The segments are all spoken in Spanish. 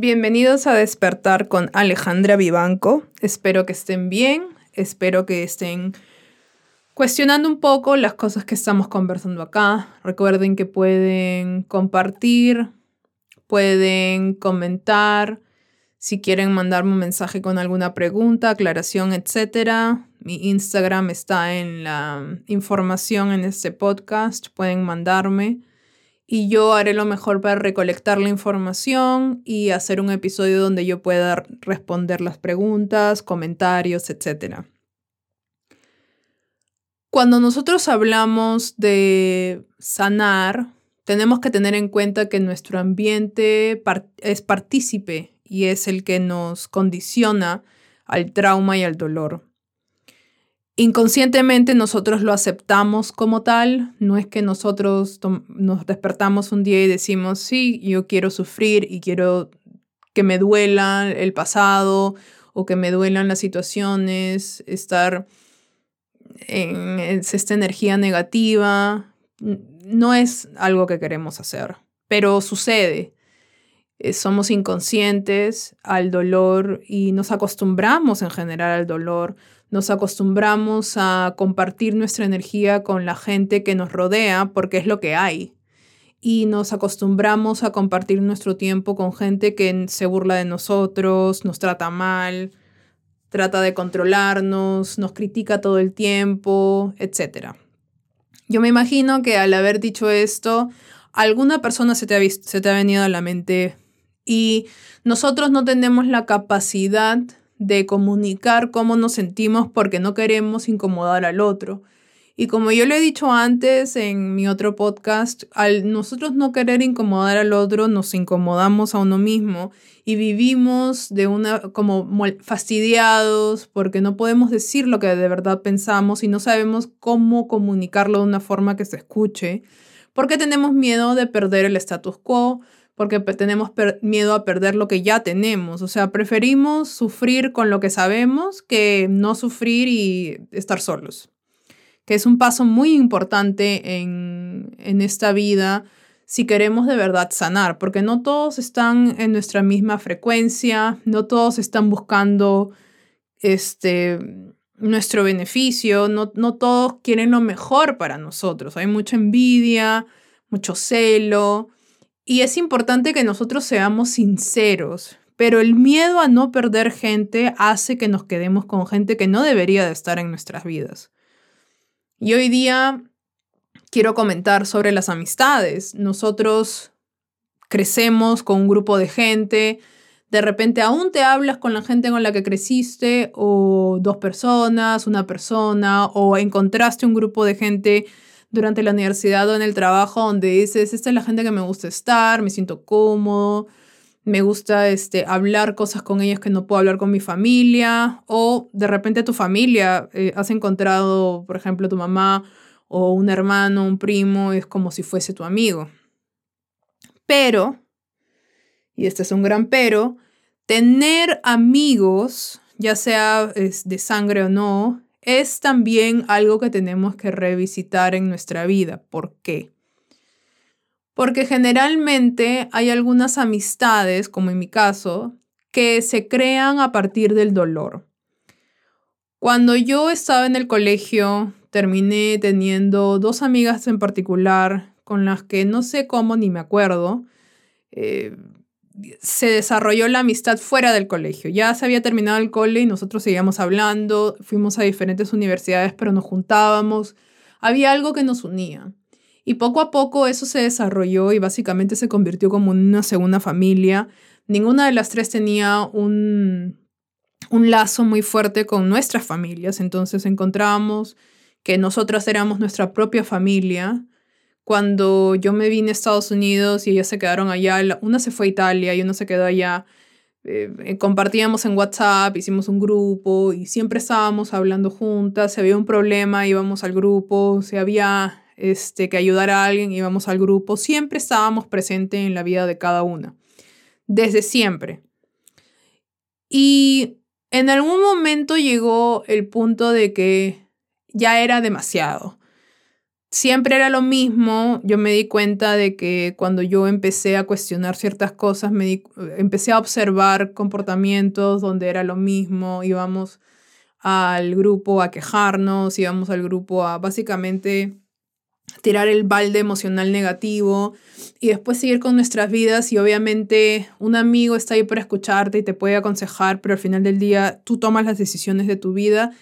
Bienvenidos a Despertar con Alejandra Vivanco. Espero que estén bien, espero que estén cuestionando un poco las cosas que estamos conversando acá. Recuerden que pueden compartir, pueden comentar, si quieren mandarme un mensaje con alguna pregunta, aclaración, etc. Mi Instagram está en la información en este podcast, pueden mandarme y yo haré lo mejor para recolectar la información y hacer un episodio donde yo pueda responder las preguntas, comentarios, etc. Cuando nosotros hablamos de sanar, tenemos que tener en cuenta que nuestro ambiente es partícipe y es el que nos condiciona al trauma y al dolor. Inconscientemente nosotros lo aceptamos como tal, no es que nosotros nos despertamos un día y decimos, sí, yo quiero sufrir y quiero que me duela el pasado o que me duelan las situaciones, estar en esta energía negativa, no es algo que queremos hacer, pero sucede. Eh, somos inconscientes al dolor y nos acostumbramos en general al dolor nos acostumbramos a compartir nuestra energía con la gente que nos rodea porque es lo que hay. Y nos acostumbramos a compartir nuestro tiempo con gente que se burla de nosotros, nos trata mal, trata de controlarnos, nos critica todo el tiempo, etc. Yo me imagino que al haber dicho esto, alguna persona se te ha, se te ha venido a la mente y nosotros no tenemos la capacidad de comunicar cómo nos sentimos porque no queremos incomodar al otro. Y como yo lo he dicho antes en mi otro podcast, al nosotros no querer incomodar al otro, nos incomodamos a uno mismo y vivimos de una como fastidiados porque no podemos decir lo que de verdad pensamos y no sabemos cómo comunicarlo de una forma que se escuche, porque tenemos miedo de perder el status quo, porque tenemos miedo a perder lo que ya tenemos. O sea, preferimos sufrir con lo que sabemos que no sufrir y estar solos. Que es un paso muy importante en, en esta vida si queremos de verdad sanar, porque no todos están en nuestra misma frecuencia, no todos están buscando este, nuestro beneficio, no, no todos quieren lo mejor para nosotros. Hay mucha envidia, mucho celo, y es importante que nosotros seamos sinceros, pero el miedo a no perder gente hace que nos quedemos con gente que no debería de estar en nuestras vidas. Y hoy día quiero comentar sobre las amistades. Nosotros crecemos con un grupo de gente, de repente aún te hablas con la gente con la que creciste, o dos personas, una persona, o encontraste un grupo de gente durante la universidad o en el trabajo donde dices, esta es la gente que me gusta estar, me siento cómodo, me gusta este, hablar cosas con ellos que no puedo hablar con mi familia, o de repente tu familia, eh, has encontrado, por ejemplo, tu mamá o un hermano, un primo, es como si fuese tu amigo. Pero, y este es un gran pero, tener amigos, ya sea de sangre o no, es también algo que tenemos que revisitar en nuestra vida. ¿Por qué? Porque generalmente hay algunas amistades, como en mi caso, que se crean a partir del dolor. Cuando yo estaba en el colegio, terminé teniendo dos amigas en particular con las que no sé cómo ni me acuerdo. Eh, se desarrolló la amistad fuera del colegio. Ya se había terminado el cole y nosotros seguíamos hablando, fuimos a diferentes universidades, pero nos juntábamos. Había algo que nos unía. Y poco a poco eso se desarrolló y básicamente se convirtió como una segunda familia. Ninguna de las tres tenía un, un lazo muy fuerte con nuestras familias, entonces encontrábamos que nosotras éramos nuestra propia familia cuando yo me vine a Estados Unidos y ellas se quedaron allá, una se fue a Italia y una se quedó allá, eh, eh, compartíamos en WhatsApp, hicimos un grupo y siempre estábamos hablando juntas, si había un problema íbamos al grupo, si había este, que ayudar a alguien íbamos al grupo, siempre estábamos presentes en la vida de cada una, desde siempre. Y en algún momento llegó el punto de que ya era demasiado siempre era lo mismo. Yo me di cuenta de que cuando yo empecé a cuestionar ciertas cosas, me empecé a observar comportamientos donde era lo mismo. Íbamos al grupo a quejarnos, íbamos al grupo a básicamente tirar el balde emocional negativo y después seguir con nuestras vidas y obviamente un amigo está ahí para escucharte y te puede aconsejar, pero al final del día tú tomas las decisiones de tu vida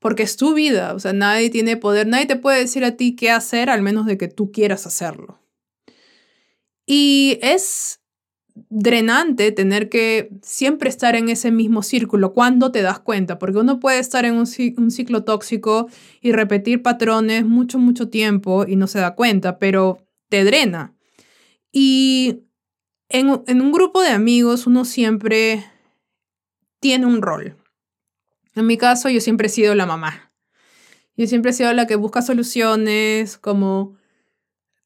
porque es tu vida, o sea, nadie tiene poder, nadie te puede decir a ti qué hacer al menos de que tú quieras hacerlo. Y es drenante tener que siempre estar en ese mismo círculo cuando te das cuenta, porque uno puede estar en un, ciclo tóxico y repetir patrones mucho, mucho tiempo y no se da cuenta, pero te drena. Y en, en un grupo de amigos uno siempre tiene un rol. En mi caso, yo siempre he sido la mamá. Yo siempre he sido la que busca soluciones, como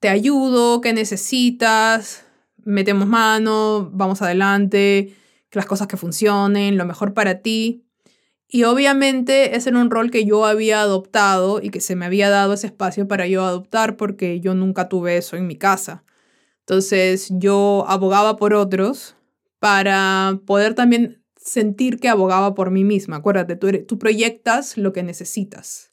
te ayudo, qué necesitas, metemos mano, vamos adelante, las cosas que funcionen, lo mejor para ti. Y obviamente ese era un rol que yo había adoptado y que se me había dado ese espacio para yo adoptar porque yo nunca tuve eso en mi casa. Entonces yo abogaba por otros para poder también sentir que abogaba por mí misma. Acuérdate, tú, tú proyectas lo que necesitas.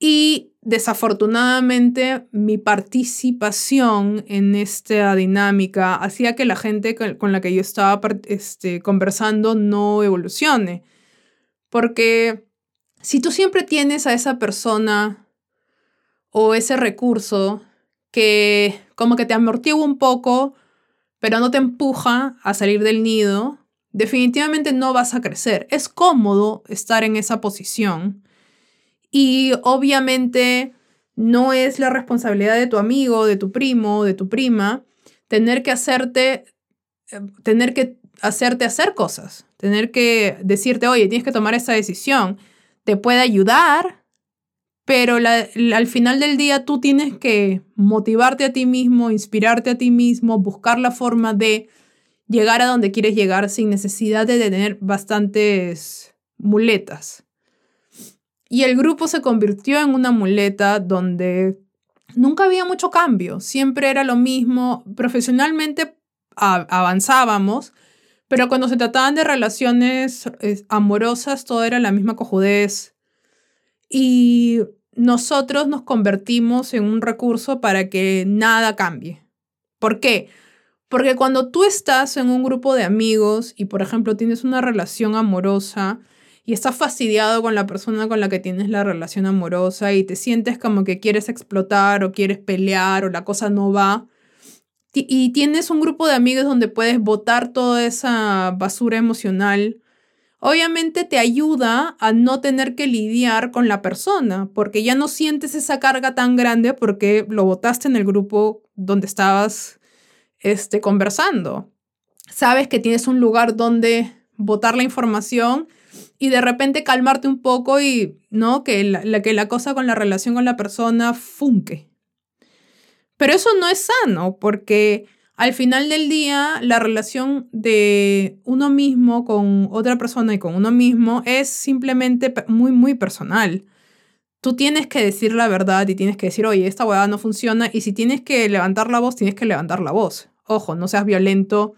Y desafortunadamente mi participación en esta dinámica hacía que la gente con la que yo estaba este, conversando no evolucione. Porque si tú siempre tienes a esa persona o ese recurso que como que te amortigua un poco, pero no te empuja a salir del nido, definitivamente no vas a crecer. Es cómodo estar en esa posición y obviamente no es la responsabilidad de tu amigo, de tu primo, de tu prima, tener que hacerte, eh, tener que hacerte hacer cosas, tener que decirte, oye, tienes que tomar esa decisión. Te puede ayudar, pero al final del día tú tienes que motivarte a ti mismo, inspirarte a ti mismo, buscar la forma de llegar a donde quieres llegar sin necesidad de tener bastantes muletas. Y el grupo se convirtió en una muleta donde nunca había mucho cambio, siempre era lo mismo, profesionalmente avanzábamos, pero cuando se trataban de relaciones amorosas todo era la misma cojudez. Y nosotros nos convertimos en un recurso para que nada cambie. ¿Por qué? Porque cuando tú estás en un grupo de amigos y, por ejemplo, tienes una relación amorosa, y estás fastidiado con la persona con la que tienes la relación amorosa y te sientes como que quieres explotar o quieres pelear o la cosa no va. Y tienes un grupo de amigos donde puedes botar toda esa basura emocional. Obviamente te ayuda a no tener que lidiar con la persona, porque ya no sientes esa carga tan grande porque lo botaste en el grupo donde estabas este, conversando. Sabes que tienes un lugar donde botar la información y de repente calmarte un poco y, ¿no? Que la, que la cosa con la relación con la persona funque. Pero eso no es sano porque al final del día la relación de uno mismo con otra persona y con uno mismo es simplemente muy, muy personal. Tú tienes que decir la verdad y tienes que decir, oye, esta hueá no funciona y si tienes que levantar la voz, tienes que levantar la voz. Ojo, no seas violento,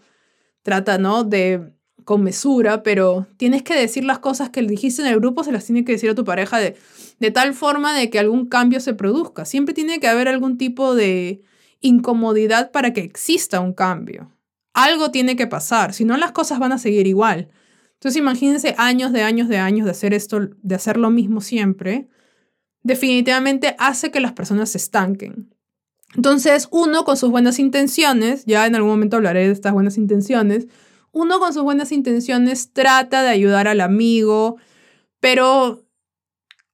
trata, ¿no? De con mesura, pero tienes que decir las cosas que dijiste en el grupo, se las tiene que decir a tu pareja de, de tal forma de que algún cambio se produzca. Siempre tiene que haber algún tipo de incomodidad para que exista un cambio. Algo tiene que pasar, si no las cosas van a seguir igual. Entonces imagínense años de años de años de hacer esto, de hacer lo mismo siempre, definitivamente hace que las personas se estanquen. Entonces, uno con sus buenas intenciones, ya en algún momento hablaré de estas buenas intenciones, uno con sus buenas intenciones trata de ayudar al amigo, pero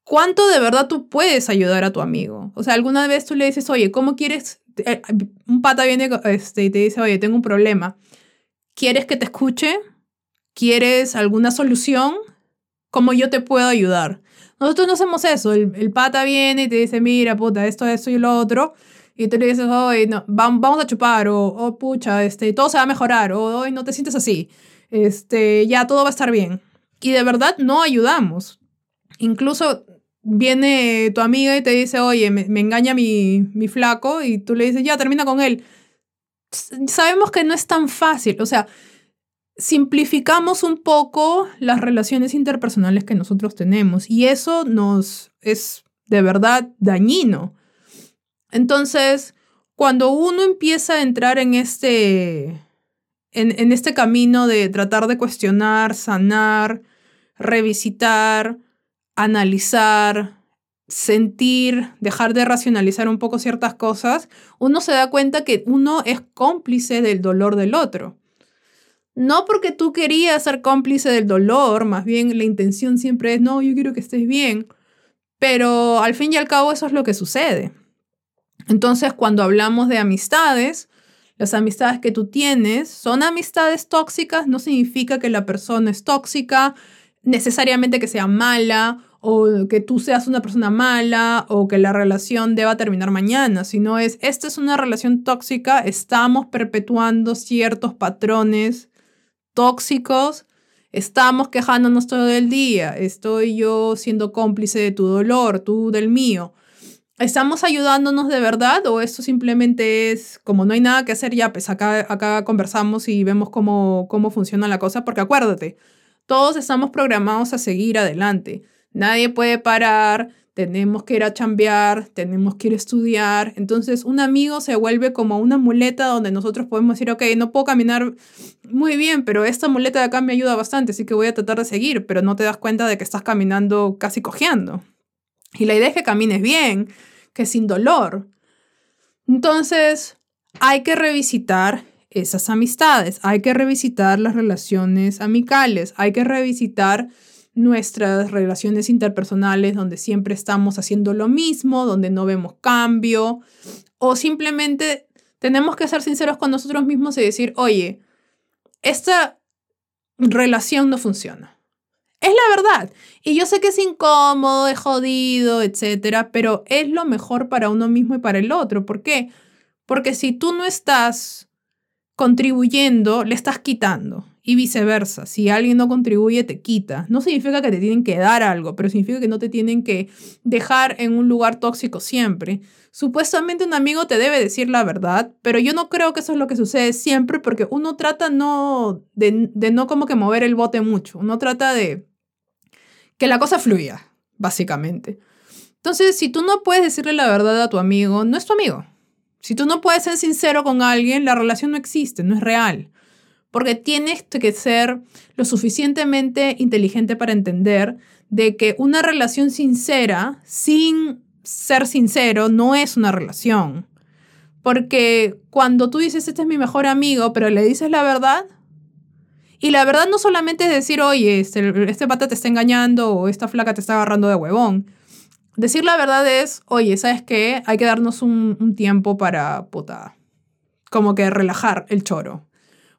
¿cuánto de verdad tú puedes ayudar a tu amigo? O sea, alguna vez tú le dices, oye, ¿cómo quieres? Eh, un pata viene este, y te dice, oye, tengo un problema. ¿Quieres que te escuche? ¿Quieres alguna solución? ¿Cómo yo te puedo ayudar? Nosotros no hacemos eso. El, el pata viene y te dice, mira, puta, esto, esto y lo otro y tú le dices, hoy no, vamos a chupar, o oh, pucha, este, todo se va a mejorar, o hoy no te sientes así, este, ya todo va a estar bien. Y de verdad no ayudamos. Incluso viene tu amiga y te dice, oye, me, engaña mi, mi flaco y tú le dices, ya, termina con él. Sabemos que no es tan fácil, o sea, simplificamos un poco las relaciones interpersonales que nosotros tenemos y eso nos es de verdad dañino. Entonces, cuando uno empieza a entrar en este, en, este camino de tratar de cuestionar, sanar, revisitar, analizar, sentir, dejar de racionalizar un poco ciertas cosas, uno se da cuenta que uno es cómplice del dolor del otro. No porque tú querías ser cómplice del dolor, más bien la intención siempre es, no, yo quiero que estés bien, pero al fin y al cabo eso es lo que sucede. Entonces, cuando hablamos de amistades, las amistades que tú tienes son amistades tóxicas, no significa que la persona es tóxica, necesariamente que sea mala o que tú seas una persona mala o que la relación deba terminar mañana, sino es, esta es una relación tóxica, estamos perpetuando ciertos patrones tóxicos, estamos quejándonos todo el día, estoy yo siendo cómplice de tu dolor, tú del mío. ¿Estamos ayudándonos de verdad o esto simplemente es como no hay nada que hacer ya, pues acá, acá conversamos y vemos cómo, cómo funciona la cosa? Porque acuérdate, todos estamos programados a seguir adelante. Nadie puede parar, tenemos que ir a chambear, tenemos que ir a estudiar. Entonces, un amigo se vuelve como una muleta donde nosotros podemos decir, ok, no puedo caminar muy bien, pero esta muleta de acá me ayuda bastante, así que voy a tratar de seguir, pero no te das cuenta de que estás caminando casi cojeando. Y la idea es que camines bien, que sin dolor. Entonces, hay que revisitar esas amistades, hay que revisitar las relaciones amicales, hay que revisitar nuestras relaciones interpersonales donde siempre estamos haciendo lo mismo, donde no vemos cambio, o simplemente tenemos que ser sinceros con nosotros mismos y decir, oye, esta relación no funciona. Es la verdad. Y yo sé que es incómodo, es jodido, etcétera, pero es lo mejor para uno mismo y para el otro. ¿Por qué? Porque si tú no estás contribuyendo, le estás quitando y viceversa. Si alguien no contribuye, te quita. No significa que te tienen que dar algo, pero significa que no te tienen que dejar en un lugar tóxico siempre. Supuestamente un amigo te debe decir la verdad, pero yo no creo que eso es lo que sucede siempre porque uno trata no de, de no como que mover el bote mucho. Uno trata de que la cosa fluya, básicamente. Entonces, si tú no puedes decirle la verdad a tu amigo, no es tu amigo. Si tú no puedes ser sincero con alguien, la relación no existe, no es real porque tienes que ser lo suficientemente inteligente para entender de que una relación sincera, sin ser sincero, no es una relación. Porque cuando tú dices, este es mi mejor amigo, pero le dices la verdad, y la verdad no solamente es decir, oye, este, este pata te está engañando o esta flaca te está agarrando de huevón. Decir la verdad es, oye, ¿sabes qué? Hay que darnos un, un tiempo para, puta, como que relajar el choro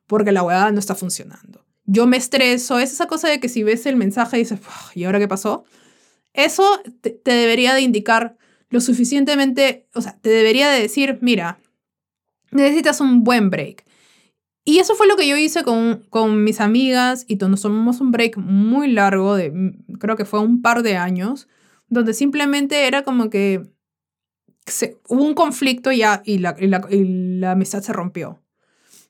porque la huevada no está funcionando. Yo me estreso, es esa cosa de que si ves el mensaje y dices, ¿y ahora qué pasó? Eso te, debería de indicar lo suficientemente, o sea, te debería de decir, mira, necesitas un buen break. Y eso fue lo que yo hice con, con mis amigas y nos tomamos un break muy largo, de, creo que fue un par de años, donde simplemente era como que hubo un conflicto ya y y la amistad se rompió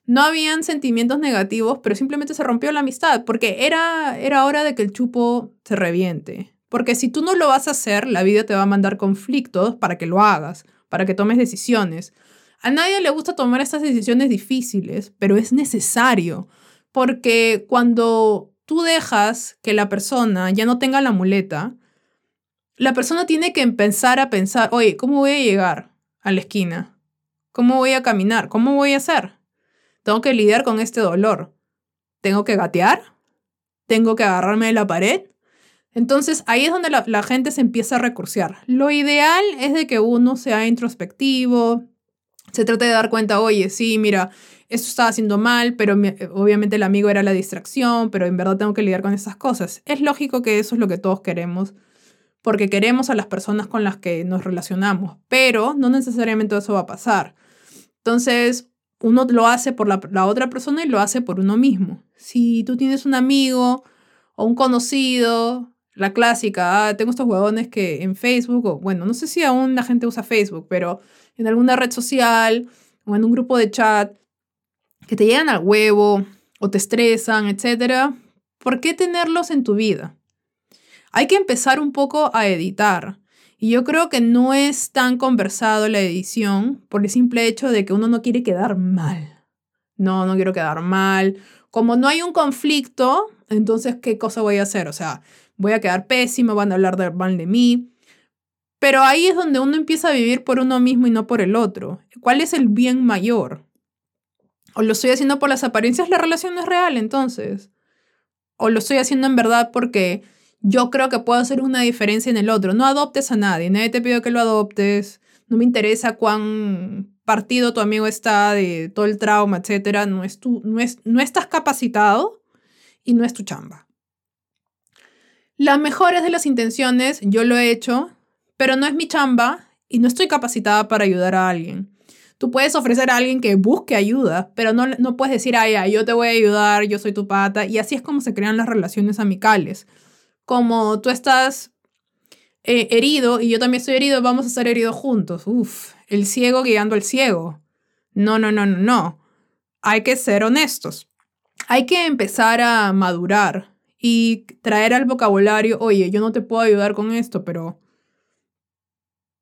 no habían sentimientos negativos, pero simplemente se rompió la amistad, porque era, era hora de que el chupo se reviente. Porque si tú no lo vas a hacer, la vida te va a mandar conflictos para que lo hagas, para que tomes decisiones. A nadie le gusta tomar estas decisiones difíciles, pero es necesario, porque cuando tú dejas que la persona ya no tenga la muleta, la persona tiene que empezar a pensar, oye, ¿cómo voy a llegar a la esquina? ¿Cómo voy a caminar? ¿Cómo voy a hacer? Tengo que lidiar con este dolor. Tengo que gatear. Tengo que agarrarme de la pared. Entonces ahí es donde la, gente se empieza a recursear. Lo ideal es de que uno sea introspectivo, se trate de dar cuenta, oye, sí, mira, esto estaba haciendo mal, pero obviamente el amigo era la distracción, pero en verdad tengo que lidiar con esas cosas. Es lógico que eso es lo que todos queremos, porque queremos a las personas con las que nos relacionamos, pero no necesariamente eso va a pasar. Entonces, uno lo hace por la, otra persona y lo hace por uno mismo. Si tú tienes un amigo o un conocido, La clásica, ah, tengo estos huevones que en Facebook, o bueno, no sé si aún la gente usa Facebook, pero en alguna red social o en un grupo de chat que te llegan al huevo o te estresan, etc. ¿Por qué tenerlos en tu vida? Hay que empezar un poco a editar. Y yo creo que no es tan conversado la edición por el simple hecho de que uno no quiere quedar mal. No, no quiero quedar mal. Como no hay un conflicto, entonces, ¿qué cosa voy a hacer? O sea, voy a quedar pésimo, van a hablar mal de mí. Pero ahí es donde uno empieza a vivir por uno mismo y no por el otro. ¿Cuál es el bien mayor? O lo estoy haciendo por las apariencias, la relación es real entonces. O lo estoy haciendo en verdad porque yo creo que puedo hacer una diferencia en el otro. No adoptes a nadie, nadie te pidió que lo adoptes. No me interesa cuán partido tu amigo está de todo el trauma, etcétera. No, es tu, no, es, no estás capacitado y no es tu chamba. Las mejores de las intenciones, yo lo he hecho, pero no es mi chamba y no estoy capacitada para ayudar a alguien. Tú puedes ofrecer a alguien que busque ayuda, pero no, no puedes decir, ay, yo te voy a ayudar, yo soy tu pata. Y así es como se crean las relaciones amicales como tú estás eh, herido y yo también estoy herido, vamos a estar heridos juntos. Uf, el ciego guiando al ciego. No, no, no, no, no. Hay que ser honestos. Hay que empezar a madurar y traer al vocabulario, oye, yo no te puedo ayudar con esto, pero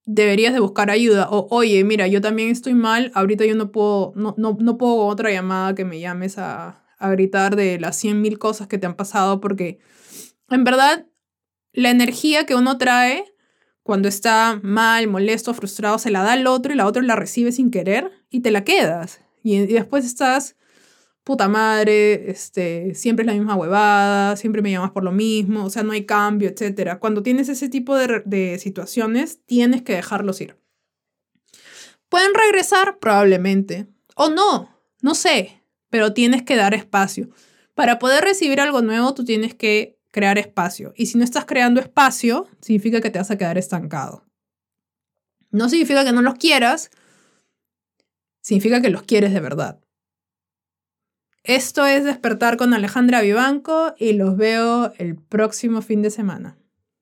deberías de buscar ayuda. O, oye, mira, yo también estoy mal, ahorita yo no puedo, no, no, no puedo otra llamada que me llames a, a gritar de las cien mil cosas que te han pasado porque en verdad, la energía que uno trae cuando está mal, molesto, frustrado, se la da al otro y la otra la recibe sin querer y te la quedas. Y, después estás, puta madre, este, siempre es la misma huevada, siempre me llamas por lo mismo, o sea, no hay cambio, etc. Cuando tienes ese tipo de, de situaciones, tienes que dejarlos ir. ¿Pueden regresar? Probablemente. O no, no sé, pero tienes que dar espacio. Para poder recibir algo nuevo, tú tienes que crear espacio. Y si no estás creando espacio, significa que te vas a quedar estancado. No significa que no los quieras, significa que los quieres de verdad. Esto es Despertar con Alejandra Vivanco y los veo el próximo fin de semana.